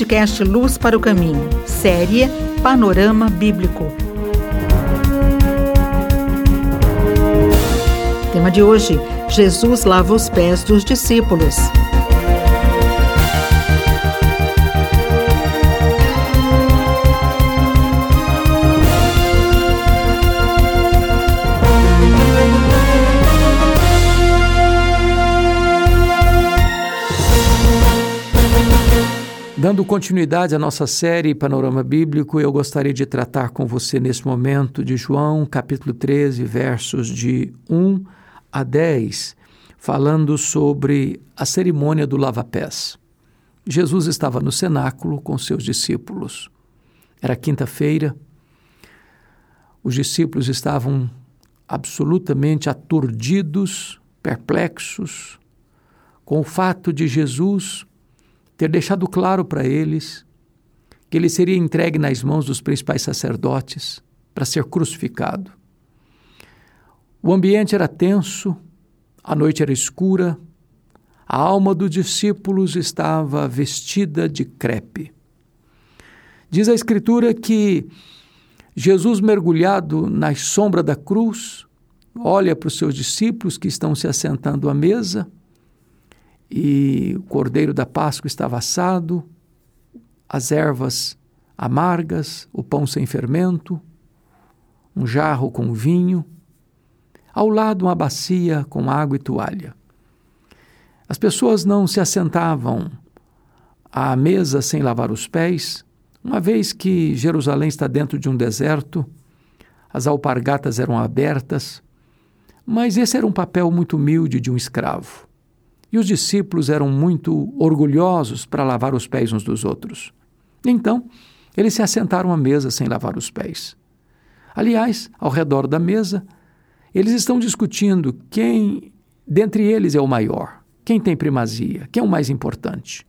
podcast Luz para o Caminho, série Panorama Bíblico. Tema de hoje: Jesus lava os pés dos discípulos. Dando continuidade à nossa série Panorama Bíblico, eu gostaria de tratar com você nesse momento de João, capítulo 13, versos de 1 a 10, falando sobre a cerimônia do lava-pés. Jesus estava no cenáculo com seus discípulos. Era quinta-feira. Os discípulos estavam absolutamente aturdidos, perplexos, com o fato de Jesus ter deixado claro para eles que ele seria entregue nas mãos dos principais sacerdotes para ser crucificado. O ambiente era tenso, a noite era escura, a alma dos discípulos estava vestida de crepe. Diz a Escritura que Jesus, mergulhado na sombra da cruz, olha para os seus discípulos que estão se assentando à mesa e o cordeiro da Páscoa estava assado, as ervas amargas, o pão sem fermento, um jarro com vinho, ao lado uma bacia com água e toalha. As pessoas não se assentavam à mesa sem lavar os pés, uma vez que Jerusalém está dentro de um deserto, as alpargatas eram abertas, mas esse era um papel muito humilde de um escravo. E os discípulos eram muito orgulhosos para lavar os pés uns dos outros. Então, eles se assentaram à mesa sem lavar os pés. Aliás, ao redor da mesa, eles estão discutindo quem dentre eles é o maior, quem tem primazia, quem é o mais importante.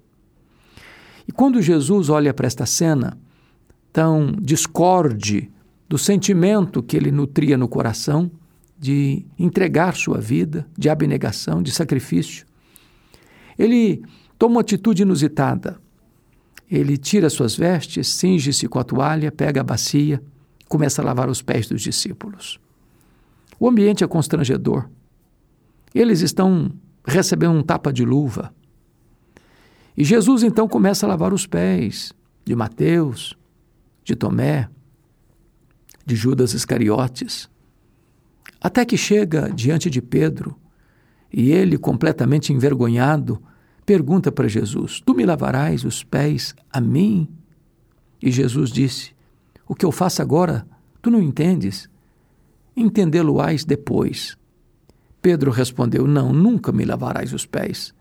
E quando Jesus olha para esta cena tão discorde do sentimento que ele nutria no coração de entregar sua vida, de abnegação, de sacrifício, ele toma uma atitude inusitada. Ele tira suas vestes, cinge-se com a toalha, pega a bacia, começa a lavar os pés dos discípulos. O ambiente é constrangedor. Eles estão recebendo um tapa de luva. E Jesus então começa a lavar os pés de Mateus, de Tomé, de Judas Iscariotes, até que chega diante de Pedro e ele, completamente envergonhado, pergunta para Jesus: Tu me lavarás os pés a mim? E Jesus disse: O que eu faço agora, tu não entendes? Entendê-lo-ás depois. Pedro respondeu: Não, nunca me lavarás os pés.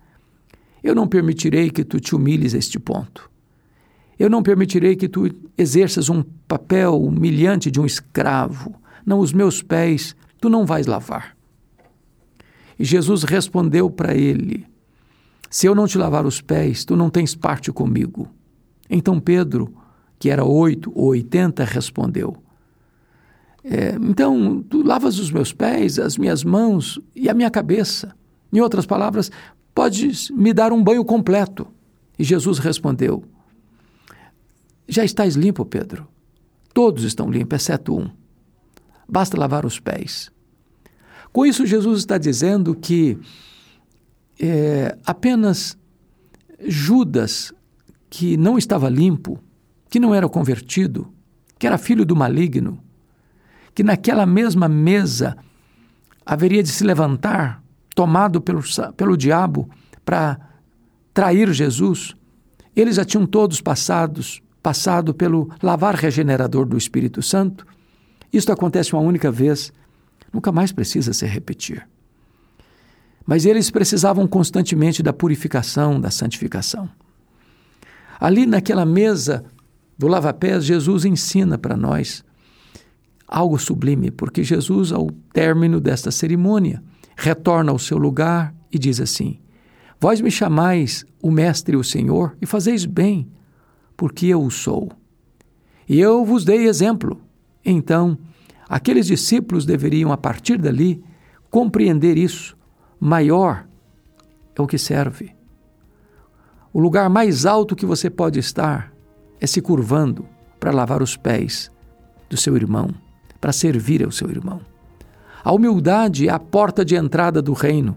Eu não permitirei que tu te humilhes a este ponto. Eu não permitirei que tu exerças um papel humilhante de um escravo. Não, os meus pés tu não vais lavar. E Jesus respondeu para ele: se eu não te lavar os pés, tu não tens parte comigo. Então Pedro, que era oito ou oitenta, respondeu: é, Então tu lavas os meus pés, as minhas mãos e a minha cabeça. Em outras palavras, podes me dar um banho completo. E Jesus respondeu: Já estás limpo, Pedro. Todos estão limpos, exceto um. Basta lavar os pés. Com isso, Jesus está dizendo que é, apenas Judas, que não estava limpo, que não era convertido, que era filho do maligno, que naquela mesma mesa haveria de se levantar, tomado pelo, pelo diabo, para trair Jesus, eles já tinham todos passados, passado pelo lavar regenerador do Espírito Santo. Isto acontece uma única vez, nunca mais precisa se repetir. Mas eles precisavam constantemente da purificação, da santificação. Ali naquela mesa do lava-pés, Jesus ensina para nós algo sublime, porque Jesus, ao término desta cerimônia, retorna ao seu lugar e diz assim: Vós me chamais o Mestre e o Senhor, e fazeis bem, porque eu o sou. E eu vos dei exemplo. Então, aqueles discípulos deveriam, a partir dali, compreender isso maior é o que serve. O lugar mais alto que você pode estar é se curvando para lavar os pés do seu irmão, para servir ao seu irmão. A humildade é a porta de entrada do reino.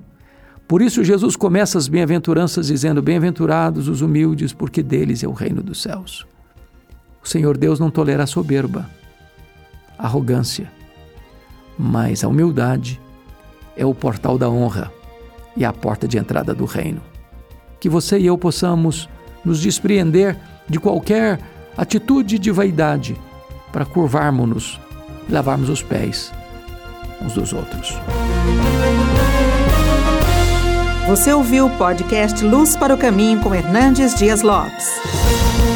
Por isso, Jesus começa as bem-aventuranças dizendo: Bem-aventurados os humildes, porque deles é o reino dos céus. O Senhor Deus não tolera a soberba, arrogância, mas a humildade é o portal da honra e a porta de entrada do reino. Que você e eu possamos nos despreender de qualquer atitude de vaidade para curvarmos-nos e lavarmos os pés uns dos outros. Você ouviu o podcast Luz para o Caminho com Hernandes Dias Lopes.